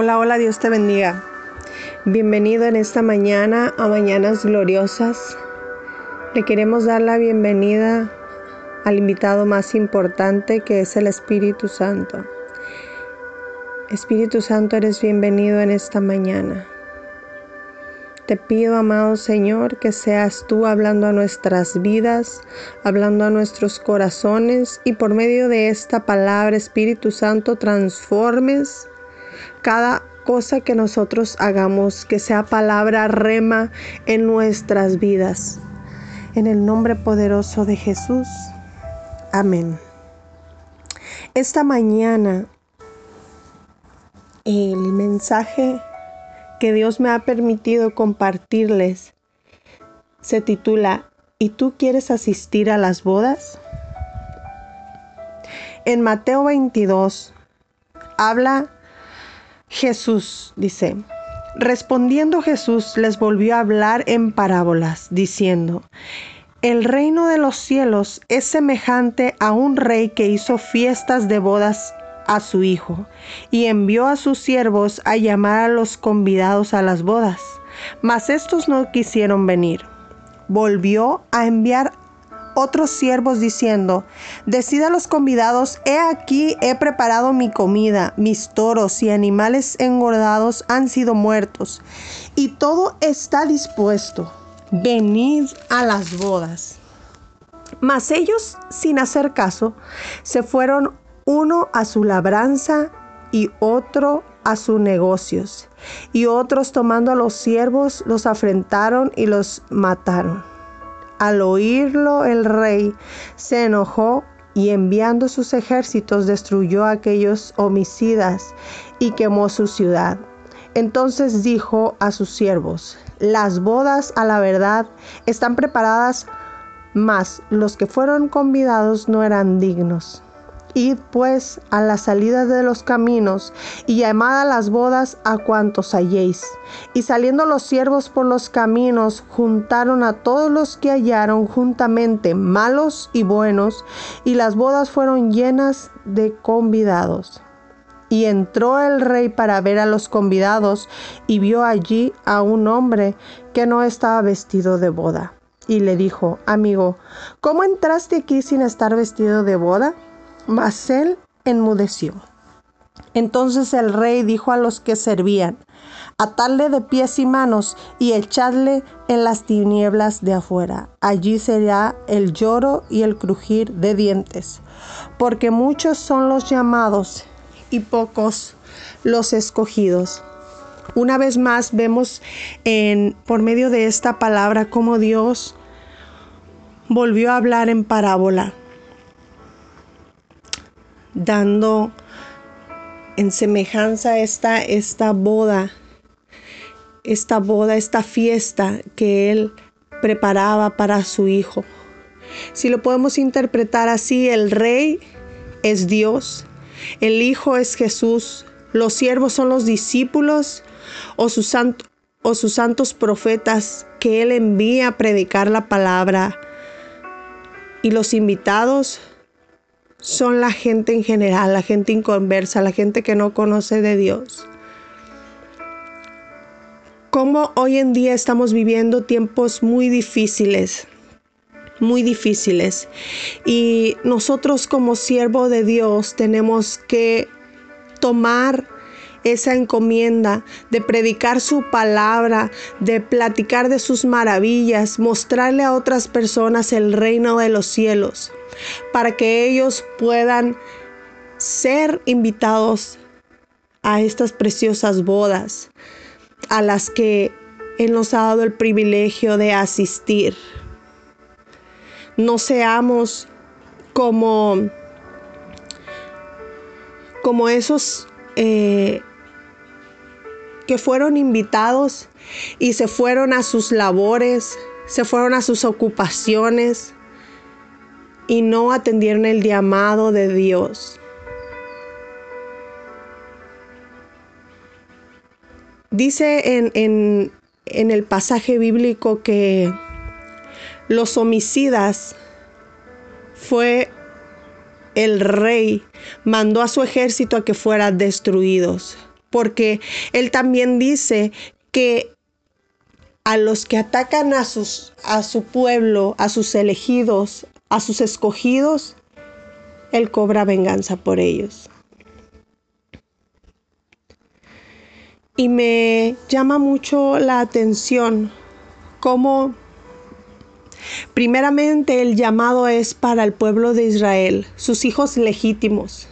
Hola, hola, Dios te bendiga. Bienvenido en esta mañana a Mañanas Gloriosas. Le queremos dar la bienvenida al invitado más importante que es el Espíritu Santo. Espíritu Santo, eres bienvenido en esta mañana. Te pido, amado Señor, que seas tú hablando a nuestras vidas, hablando a nuestros corazones y por medio de esta palabra, Espíritu Santo, transformes cada cosa que nosotros hagamos, que sea palabra rema en nuestras vidas. En el nombre poderoso de Jesús. Amén. Esta mañana el mensaje que Dios me ha permitido compartirles se titula ¿Y tú quieres asistir a las bodas? En Mateo 22 habla Jesús dice, respondiendo Jesús les volvió a hablar en parábolas, diciendo, el reino de los cielos es semejante a un rey que hizo fiestas de bodas a su hijo y envió a sus siervos a llamar a los convidados a las bodas. Mas estos no quisieron venir. Volvió a enviar otros siervos diciendo, decida a los convidados, he aquí he preparado mi comida, mis toros y animales engordados han sido muertos, y todo está dispuesto, venid a las bodas. Mas ellos, sin hacer caso, se fueron uno a su labranza y otro a sus negocios, y otros tomando a los siervos los afrentaron y los mataron. Al oírlo el rey se enojó y enviando sus ejércitos destruyó a aquellos homicidas y quemó su ciudad. Entonces dijo a sus siervos, las bodas a la verdad están preparadas, mas los que fueron convidados no eran dignos. Id pues a la salida de los caminos y llamad a las bodas a cuantos halléis. Y saliendo los siervos por los caminos, juntaron a todos los que hallaron juntamente, malos y buenos, y las bodas fueron llenas de convidados. Y entró el rey para ver a los convidados y vio allí a un hombre que no estaba vestido de boda. Y le dijo, amigo, ¿cómo entraste aquí sin estar vestido de boda? Mas él enmudeció. Entonces el rey dijo a los que servían, atadle de pies y manos y echadle en las tinieblas de afuera. Allí será el lloro y el crujir de dientes, porque muchos son los llamados y pocos los escogidos. Una vez más vemos por medio de esta palabra cómo Dios volvió a hablar en parábola dando en semejanza esta, esta boda, esta boda, esta fiesta que él preparaba para su hijo. Si lo podemos interpretar así, el rey es Dios, el hijo es Jesús, los siervos son los discípulos o sus, o sus santos profetas que él envía a predicar la palabra y los invitados son la gente en general, la gente inconversa, la gente que no conoce de Dios. Como hoy en día estamos viviendo tiempos muy difíciles, muy difíciles. Y nosotros como siervo de Dios tenemos que tomar esa encomienda de predicar su palabra, de platicar de sus maravillas, mostrarle a otras personas el reino de los cielos para que ellos puedan ser invitados a estas preciosas bodas a las que Él nos ha dado el privilegio de asistir. No seamos como, como esos eh, que fueron invitados y se fueron a sus labores, se fueron a sus ocupaciones, y no atendieron el llamado de Dios. Dice en, en el pasaje bíblico que los homicidas fue el rey, mandó a su ejército a que fueran destruidos. Porque él también dice que a los que atacan a, sus, a su pueblo, a sus elegidos, a sus escogidos, él cobra venganza por ellos. Y me llama mucho la atención cómo primeramente el llamado es para el pueblo de Israel, sus hijos legítimos.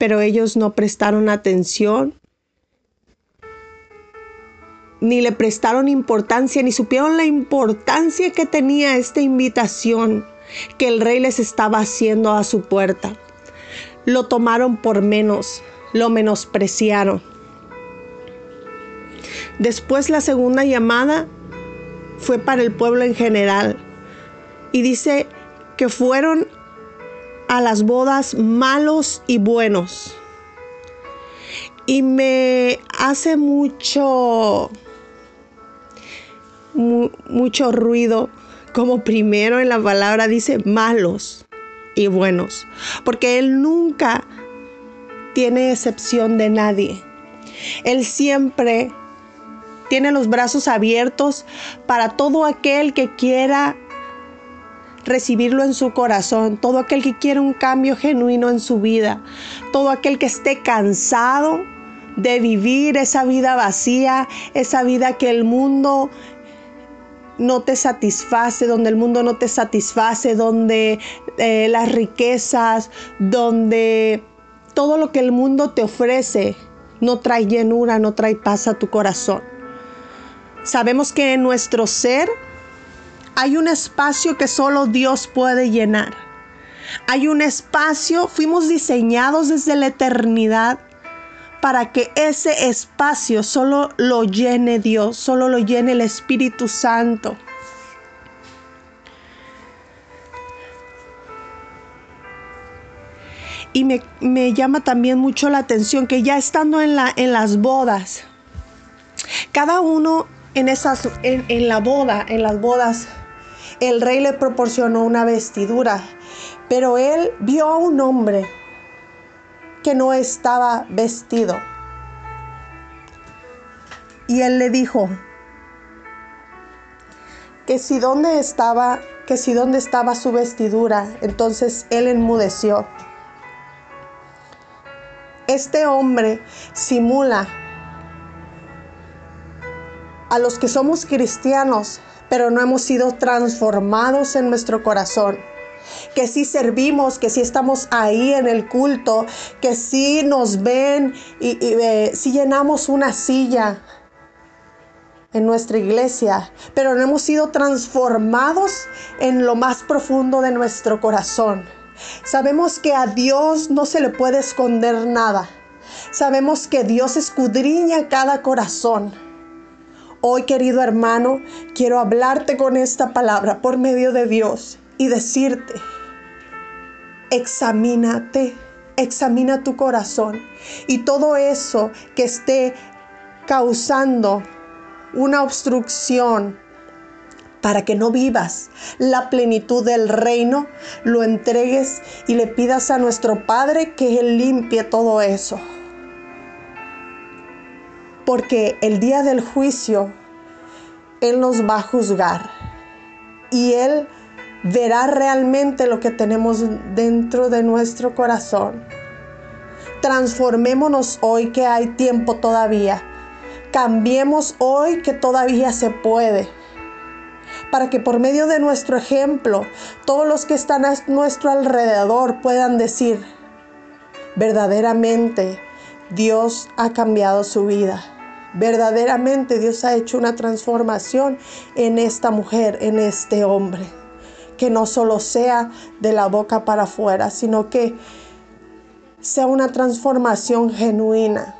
Pero ellos no prestaron atención, ni le prestaron importancia, ni supieron la importancia que tenía esta invitación que el rey les estaba haciendo a su puerta. Lo tomaron por menos lo menospreciaron. Después la segunda llamada fue para el pueblo en general y dice que fueron a las bodas malos y buenos. Y me hace mucho mucho ruido como primero en la palabra dice malos y buenos, porque él nunca tiene excepción de nadie. Él siempre tiene los brazos abiertos para todo aquel que quiera recibirlo en su corazón, todo aquel que quiera un cambio genuino en su vida, todo aquel que esté cansado de vivir esa vida vacía, esa vida que el mundo no te satisface, donde el mundo no te satisface, donde eh, las riquezas, donde todo lo que el mundo te ofrece no trae llenura, no trae paz a tu corazón. Sabemos que en nuestro ser hay un espacio que solo Dios puede llenar. Hay un espacio, fuimos diseñados desde la eternidad para que ese espacio solo lo llene Dios, solo lo llene el Espíritu Santo. Y me, llama también mucho la atención que ya estando en, la, en las bodas, cada uno en, esas, en, en la boda, en las bodas, el rey le proporcionó una vestidura, pero él vio a un hombre que no estaba vestido. Y él le dijo que si dónde estaba, que si dónde estaba su vestidura, entonces él enmudeció este hombre simula a los que somos cristianos, pero no hemos sido transformados en nuestro corazón. Que si servimos, que si estamos ahí en el culto, que si nos ven y, eh, si llenamos una silla en nuestra iglesia, pero no hemos sido transformados en lo más profundo de nuestro corazón. Sabemos que a Dios no se le puede esconder nada. Sabemos que Dios escudriña cada corazón. Hoy, querido hermano, quiero hablarte con esta palabra por medio de Dios y decirte, examínate, examina tu corazón y todo eso que esté causando una obstrucción para que no vivas la plenitud del reino, lo entregues y le pidas a nuestro Padre que Él limpie todo eso. Porque el día del juicio, Él nos va a juzgar y Él verá realmente lo que tenemos dentro de nuestro corazón. Transformémonos hoy que hay tiempo todavía. Cambiemos hoy que todavía se puede para que por medio de nuestro ejemplo todos los que están a nuestro alrededor puedan decir, verdaderamente Dios ha cambiado su vida. Verdaderamente Dios ha hecho una transformación en esta mujer, en este hombre. Que no solo sea de la boca para afuera, sino que sea una transformación genuina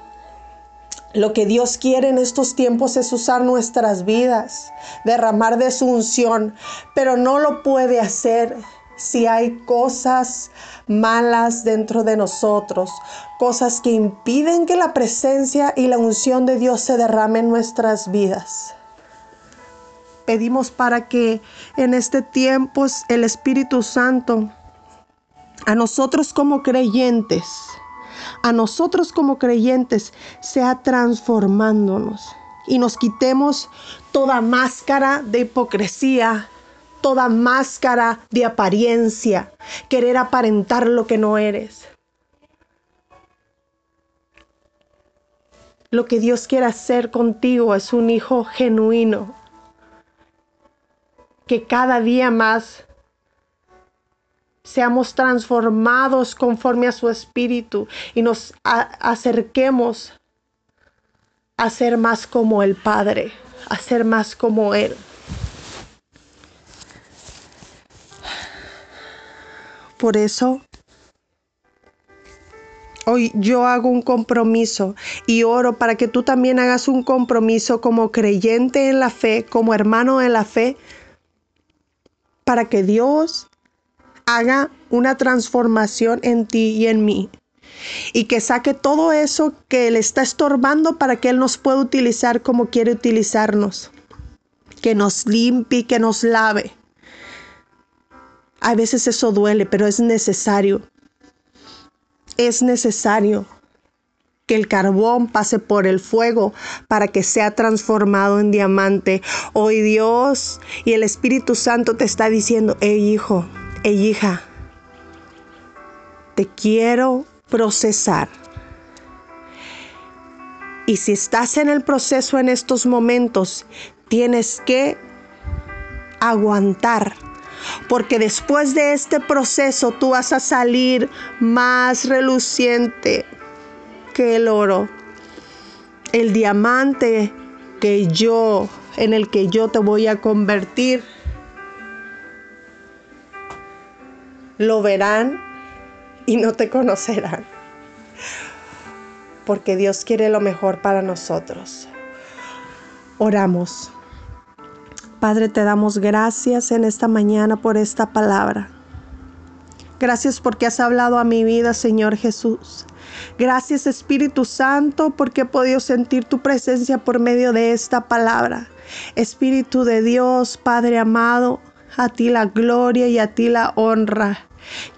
lo que Dios quiere en estos tiempos es usar nuestras vidas, derramar de su unción, pero no lo puede hacer si hay cosas malas dentro de nosotros, cosas que impiden que la presencia y la unción de Dios se derrame en nuestras vidas. Pedimos para que en este tiempo el Espíritu Santo, a nosotros como creyentes, a nosotros como creyentes sea transformándonos y nos quitemos toda máscara de hipocresía, toda máscara de apariencia, querer aparentar lo que no eres. Lo que Dios quiere hacer contigo es un hijo genuino, que cada día más seamos transformados conforme a su espíritu y nos acerquemos a ser más como el Padre, a ser más como Él. Por eso, hoy yo hago un compromiso y oro para que tú también hagas un compromiso como creyente en la fe, como hermano en la fe, para que Dios haga una transformación en ti y en mí. Y que saque todo eso que le está estorbando para que Él nos pueda utilizar como quiere utilizarnos. Que nos limpie, que nos lave. A veces eso duele, pero es necesario. Es necesario que el carbón pase por el fuego para que sea transformado en diamante. Hoy Dios y el Espíritu Santo te está diciendo, hey hijo, hey hija, te quiero procesar. Y si estás en el proceso en estos momentos, tienes que aguantar porque después de este proceso tú vas a salir más reluciente que el oro. El diamante que yo, en el que yo te voy a convertir, lo verán y no te conocerán. Porque Dios quiere lo mejor para nosotros. Oramos. Padre, te damos gracias en esta mañana por esta palabra. Gracias porque has hablado a mi vida, Señor Jesús. Gracias Espíritu Santo porque he podido sentir tu presencia por medio de esta palabra. Espíritu de Dios, Padre amado, a ti la gloria y a ti la honra.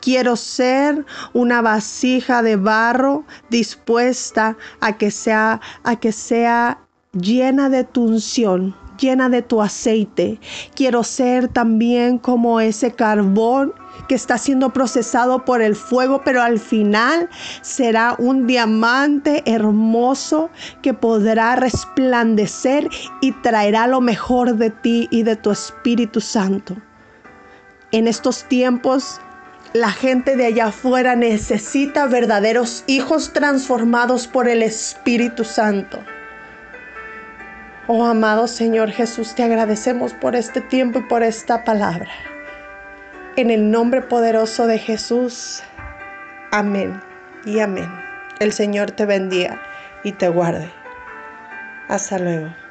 Quiero ser una vasija de barro dispuesta a que sea a que sea llena de tu unción llena de tu aceite. Quiero ser también como ese carbón que está siendo procesado por el fuego, pero al final será un diamante hermoso que podrá resplandecer y traerá lo mejor de ti y de tu Espíritu Santo. En estos tiempos la gente de allá afuera necesita verdaderos hijos transformados por el Espíritu Santo. Oh amado Señor Jesús, te agradecemos por este tiempo y por esta palabra. En el nombre poderoso de Jesús. Amén y amén. El Señor te bendiga y te guarde. Hasta luego.